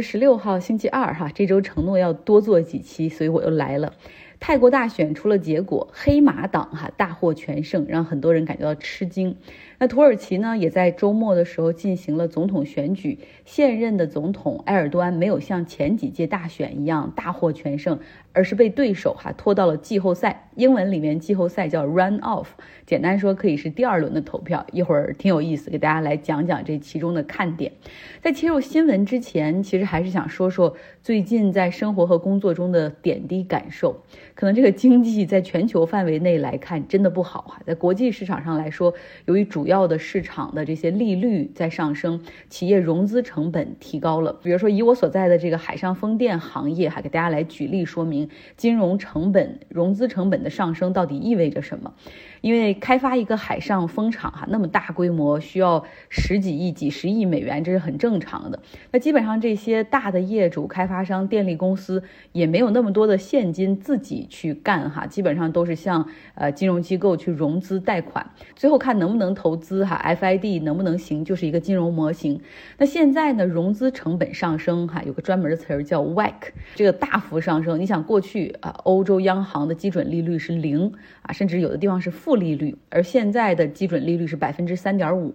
十六号星期二哈，这周承诺要多做几期，所以我又来了。泰国大选出了结果，黑马党哈大获全胜，让很多人感觉到吃惊。那土耳其呢，也在周末的时候进行了总统选举，现任的总统埃尔多安没有像前几届大选一样大获全胜，而是被对手哈拖到了季后赛。英文里面季后赛叫 run off，简单说可以是第二轮的投票。一会儿挺有意思，给大家来讲讲这其中的看点。在切入新闻之前，其实还是想说说最近在生活和工作中的点滴感受。可能这个经济在全球范围内来看真的不好哈，在国际市场上来说，由于主要的市场的这些利率在上升，企业融资成本提高了。比如说以我所在的这个海上风电行业哈，给大家来举例说明金融成本、融资成本的上升到底意味着什么。因为开发一个海上风场哈，那么大规模需要十几亿、几十亿美元，这是很正常的。那基本上这些大的业主、开发商、电力公司也没有那么多的现金自己去干哈，基本上都是向呃金融机构去融资贷款，最后看能不能投资哈，FID 能不能行，就是一个金融模型。那现在呢，融资成本上升哈，有个专门的词儿叫 WACC，这个大幅上升。你想过去啊，欧洲央行的基准利率是零啊，甚至有的地方是。负利率，而现在的基准利率是百分之三点五。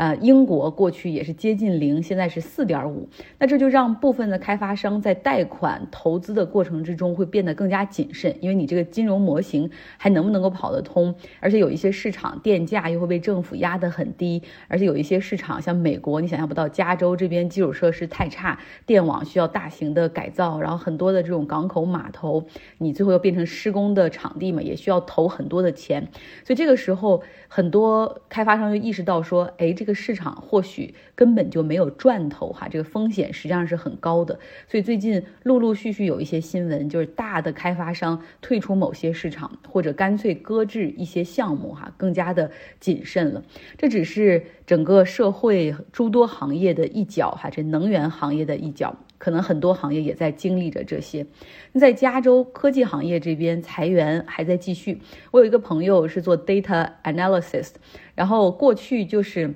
呃，英国过去也是接近零，现在是四点五，那这就让部分的开发商在贷款投资的过程之中会变得更加谨慎，因为你这个金融模型还能不能够跑得通？而且有一些市场电价又会被政府压得很低，而且有一些市场像美国，你想象不到，加州这边基础设施太差，电网需要大型的改造，然后很多的这种港口码头，你最后要变成施工的场地嘛，也需要投很多的钱，所以这个时候很多开发商就意识到说，哎，这个。市场或许根本就没有赚头哈，这个风险实际上是很高的，所以最近陆陆续续有一些新闻，就是大的开发商退出某些市场，或者干脆搁置一些项目哈，更加的谨慎了。这只是整个社会诸多行业的一角哈，这能源行业的一角，可能很多行业也在经历着这些。那在加州科技行业这边裁员还在继续，我有一个朋友是做 data analysis，然后过去就是。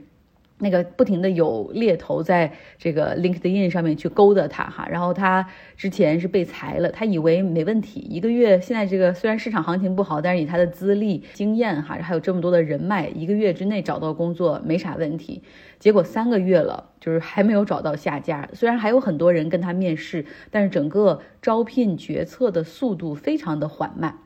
那个不停的有猎头在这个 LinkedIn 上面去勾搭他哈，然后他之前是被裁了，他以为没问题，一个月现在这个虽然市场行情不好，但是以他的资历、经验哈，还有这么多的人脉，一个月之内找到工作没啥问题。结果三个月了，就是还没有找到下家，虽然还有很多人跟他面试，但是整个招聘决策的速度非常的缓慢。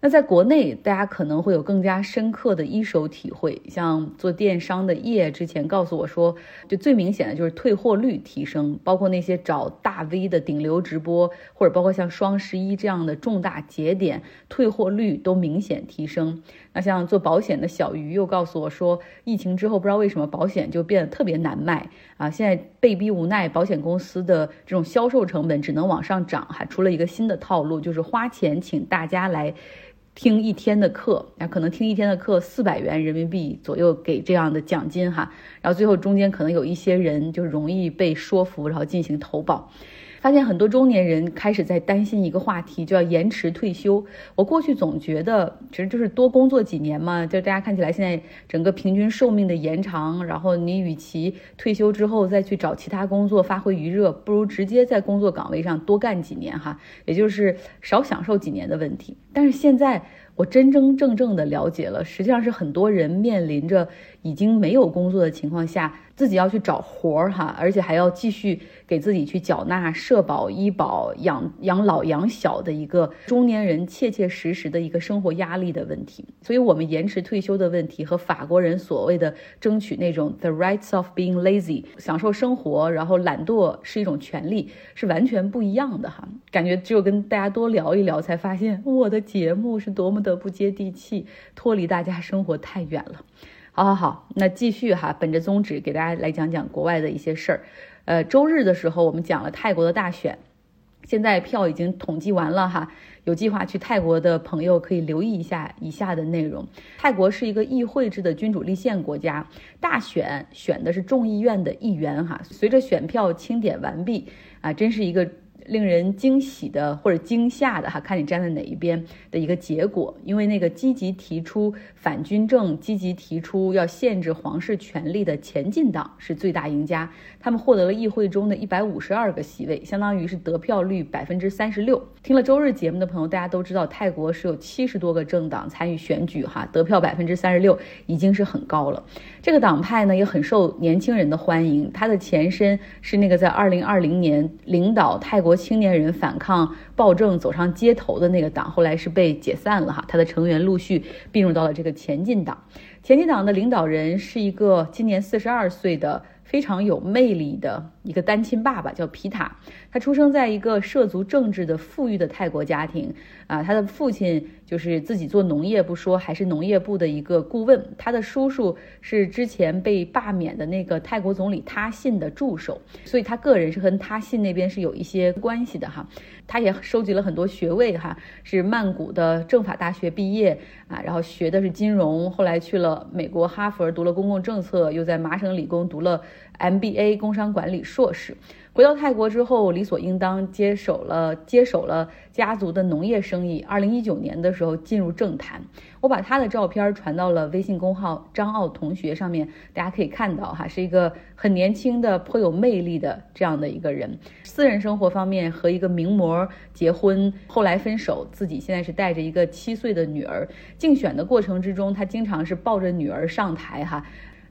那在国内，大家可能会有更加深刻的一手体会。像做电商的叶之前告诉我说，就最明显的就是退货率提升，包括那些找大 V 的顶流直播，或者包括像双十一这样的重大节点，退货率都明显提升。那像做保险的小鱼又告诉我说，疫情之后不知道为什么保险就变得特别难卖啊，现在被逼无奈，保险公司的这种销售成本只能往上涨，还出了一个新的套路，就是花钱请大家来。听一天的课，那可能听一天的课四百元人民币左右给这样的奖金哈，然后最后中间可能有一些人就容易被说服，然后进行投保。发现很多中年人开始在担心一个话题，就要延迟退休。我过去总觉得，其实就是多工作几年嘛。就大家看起来现在整个平均寿命的延长，然后你与其退休之后再去找其他工作发挥余热，不如直接在工作岗位上多干几年哈，也就是少享受几年的问题。但是现在。我真真正正的了解了，实际上是很多人面临着已经没有工作的情况下，自己要去找活儿哈，而且还要继续给自己去缴纳社保、医保、养养老、养小的一个中年人切切实实的一个生活压力的问题。所以，我们延迟退休的问题和法国人所谓的争取那种 the rights of being lazy，享受生活，然后懒惰是一种权利，是完全不一样的哈。感觉只有跟大家多聊一聊，才发现我的节目是多么的。的不接地气，脱离大家生活太远了。好好好，那继续哈，本着宗旨给大家来讲讲国外的一些事儿。呃，周日的时候我们讲了泰国的大选，现在票已经统计完了哈。有计划去泰国的朋友可以留意一下以下的内容。泰国是一个议会制的君主立宪国家，大选选的是众议院的议员哈。随着选票清点完毕啊，真是一个。令人惊喜的或者惊吓的哈，看你站在哪一边的一个结果。因为那个积极提出反军政、积极提出要限制皇室权力的前进党是最大赢家，他们获得了议会中的一百五十二个席位，相当于是得票率百分之三十六。听了周日节目的朋友，大家都知道泰国是有七十多个政党参与选举哈，得票百分之三十六已经是很高了。这个党派呢也很受年轻人的欢迎，它的前身是那个在二零二零年领导泰国青年人反抗暴政走上街头的那个党，后来是被解散了哈，他的成员陆续并入到了这个前进党。前进党的领导人是一个今年四十二岁的。非常有魅力的一个单亲爸爸叫皮塔，他出生在一个涉足政治的富裕的泰国家庭啊，他的父亲就是自己做农业不说，还是农业部的一个顾问，他的叔叔是之前被罢免的那个泰国总理他信的助手，所以他个人是跟他信那边是有一些关系的哈。他也收集了很多学位哈，是曼谷的政法大学毕业啊，然后学的是金融，后来去了美国哈佛读了公共政策，又在麻省理工读了。MBA 工商管理硕士，回到泰国之后，理所应当接手了接手了家族的农业生意。二零一九年的时候进入政坛，我把他的照片传到了微信公号张奥同学上面，大家可以看到哈，是一个很年轻的、颇有魅力的这样的一个人。私人生活方面和一个名模结婚，后来分手，自己现在是带着一个七岁的女儿。竞选的过程之中，他经常是抱着女儿上台哈。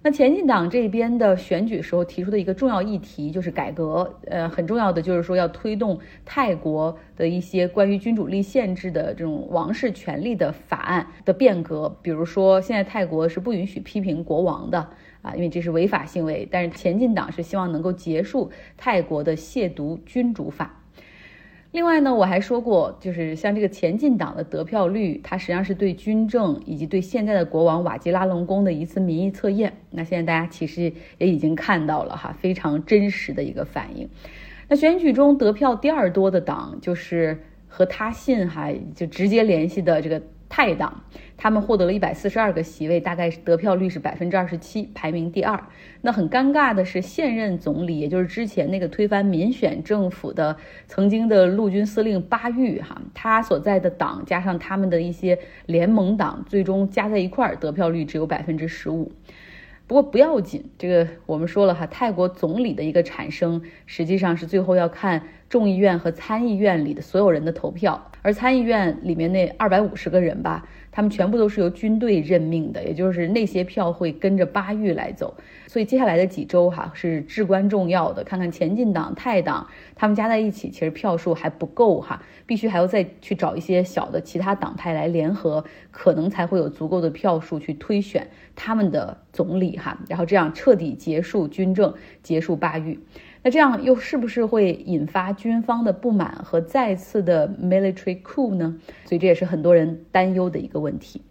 那前进党这边的选举时候提出的一个重要议题就是改革，呃，很重要的就是说要推动泰国的一些关于君主立宪制的这种王室权力的法案的变革，比如说现在泰国是不允许批评国王的啊，因为这是违法行为，但是前进党是希望能够结束泰国的亵渎君主法。另外呢，我还说过，就是像这个前进党的得票率，它实际上是对军政以及对现在的国王瓦吉拉隆功的一次民意测验。那现在大家其实也已经看到了哈，非常真实的一个反应。那选举中得票第二多的党，就是和他信哈就直接联系的这个。泰党，他们获得了一百四十二个席位，大概得票率是百分之二十七，排名第二。那很尴尬的是，现任总理，也就是之前那个推翻民选政府的曾经的陆军司令巴育，哈，他所在的党加上他们的一些联盟党，最终加在一块儿得票率只有百分之十五。不过不要紧，这个我们说了哈，泰国总理的一个产生，实际上是最后要看众议院和参议院里的所有人的投票，而参议院里面那二百五十个人吧。他们全部都是由军队任命的，也就是那些票会跟着巴育来走，所以接下来的几周哈是至关重要的。看看前进党、泰党，他们加在一起其实票数还不够哈，必须还要再去找一些小的其他党派来联合，可能才会有足够的票数去推选他们的总理哈，然后这样彻底结束军政，结束巴育。那这样又是不是会引发军方的不满和再次的 military coup 呢？所以这也是很多人担忧的一个问题。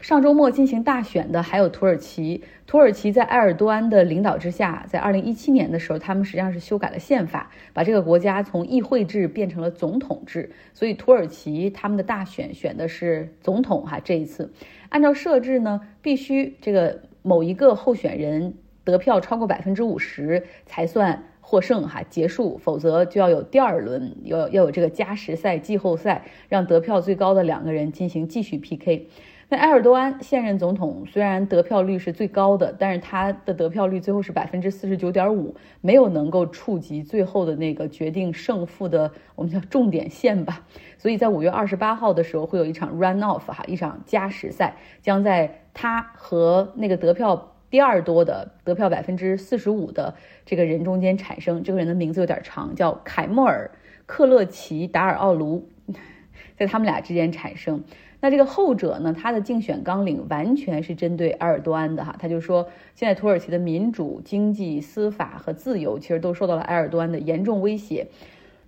上周末进行大选的还有土耳其，土耳其在埃尔多安的领导之下，在二零一七年的时候，他们实际上是修改了宪法，把这个国家从议会制变成了总统制。所以土耳其他们的大选选的是总统哈，这一次按照设置呢，必须这个某一个候选人得票超过百分之五十才算。获胜哈结束，否则就要有第二轮，要要有这个加时赛、季后赛，让得票最高的两个人进行继续 PK。那埃尔多安现任总统虽然得票率是最高的，但是他的得票率最后是百分之四十九点五，没有能够触及最后的那个决定胜负的我们叫重点线吧。所以在五月二十八号的时候会有一场 run off 哈，一场加时赛，将在他和那个得票。第二多的得票百分之四十五的这个人中间产生，这个人的名字有点长，叫凯莫尔·克勒奇达尔奥卢，在他们俩之间产生。那这个后者呢，他的竞选纲领完全是针对埃尔多安的哈，他就说现在土耳其的民主、经济、司法和自由其实都受到了埃尔多安的严重威胁。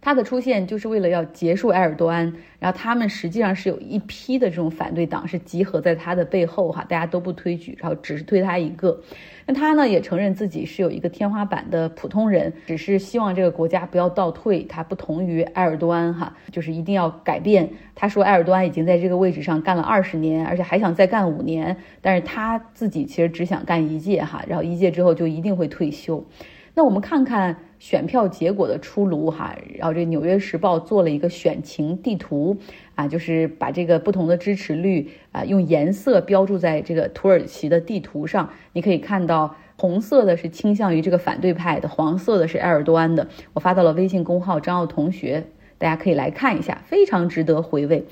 他的出现就是为了要结束埃尔多安，然后他们实际上是有一批的这种反对党是集合在他的背后哈，大家都不推举，然后只是推他一个。那他呢也承认自己是有一个天花板的普通人，只是希望这个国家不要倒退。他不同于埃尔多安哈，就是一定要改变。他说埃尔多安已经在这个位置上干了二十年，而且还想再干五年，但是他自己其实只想干一届哈，然后一届之后就一定会退休。那我们看看。选票结果的出炉哈，然后这《纽约时报》做了一个选情地图啊，就是把这个不同的支持率啊用颜色标注在这个土耳其的地图上，你可以看到红色的是倾向于这个反对派的，黄色的是埃尔多安的。我发到了微信公号张奥同学，大家可以来看一下，非常值得回味。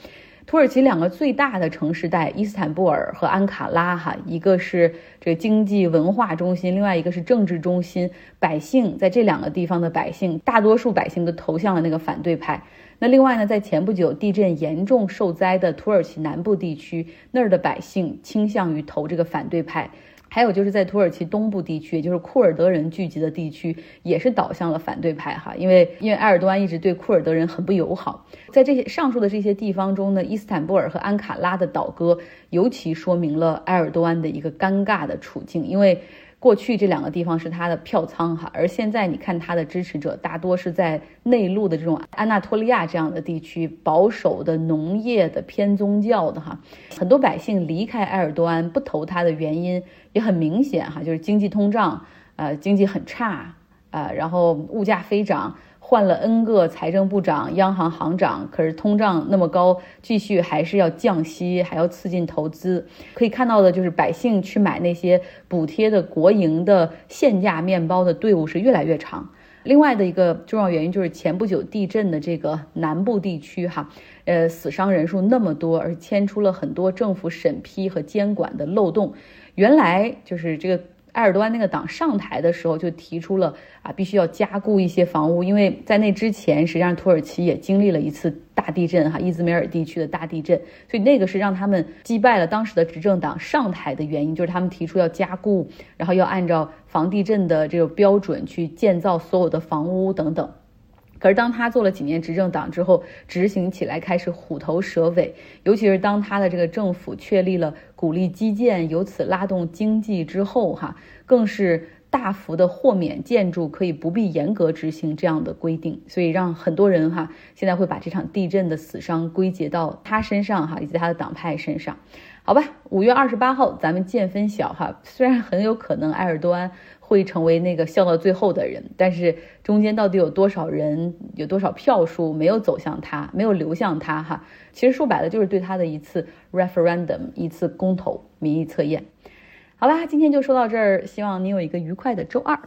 土耳其两个最大的城市带伊斯坦布尔和安卡拉，哈，一个是这个经济文化中心，另外一个是政治中心。百姓在这两个地方的百姓，大多数百姓都投向了那个反对派。那另外呢，在前不久地震严重受灾的土耳其南部地区，那儿的百姓倾向于投这个反对派。还有就是在土耳其东部地区，也就是库尔德人聚集的地区，也是倒向了反对派哈，因为因为埃尔多安一直对库尔德人很不友好。在这些上述的这些地方中呢，伊斯坦布尔和安卡拉的倒戈，尤其说明了埃尔多安的一个尴尬的处境，因为。过去这两个地方是他的票仓哈，而现在你看他的支持者大多是在内陆的这种安纳托利亚这样的地区，保守的、农业的、偏宗教的哈，很多百姓离开埃尔多安不投他的原因也很明显哈，就是经济通胀，呃，经济很差，啊，然后物价飞涨。换了 N 个财政部长、央行行长，可是通胀那么高，继续还是要降息，还要刺激投资。可以看到的就是百姓去买那些补贴的国营的限价面包的队伍是越来越长。另外的一个重要原因就是前不久地震的这个南部地区哈，呃，死伤人数那么多，而牵出了很多政府审批和监管的漏洞。原来就是这个。埃尔多安那个党上台的时候就提出了啊，必须要加固一些房屋，因为在那之前，实际上土耳其也经历了一次大地震哈，伊兹梅尔地区的大地震，所以那个是让他们击败了当时的执政党上台的原因，就是他们提出要加固，然后要按照防地震的这个标准去建造所有的房屋等等。可是当他做了几年执政党之后，执行起来开始虎头蛇尾，尤其是当他的这个政府确立了鼓励基建，由此拉动经济之后，哈，更是大幅的豁免建筑可以不必严格执行这样的规定，所以让很多人哈现在会把这场地震的死伤归结到他身上哈，以及他的党派身上。好吧，五月二十八号咱们见分晓哈，虽然很有可能埃尔多安。会成为那个笑到最后的人，但是中间到底有多少人，有多少票数没有走向他，没有流向他？哈，其实说白了就是对他的一次 referendum，一次公投民意测验。好啦，今天就说到这儿，希望你有一个愉快的周二。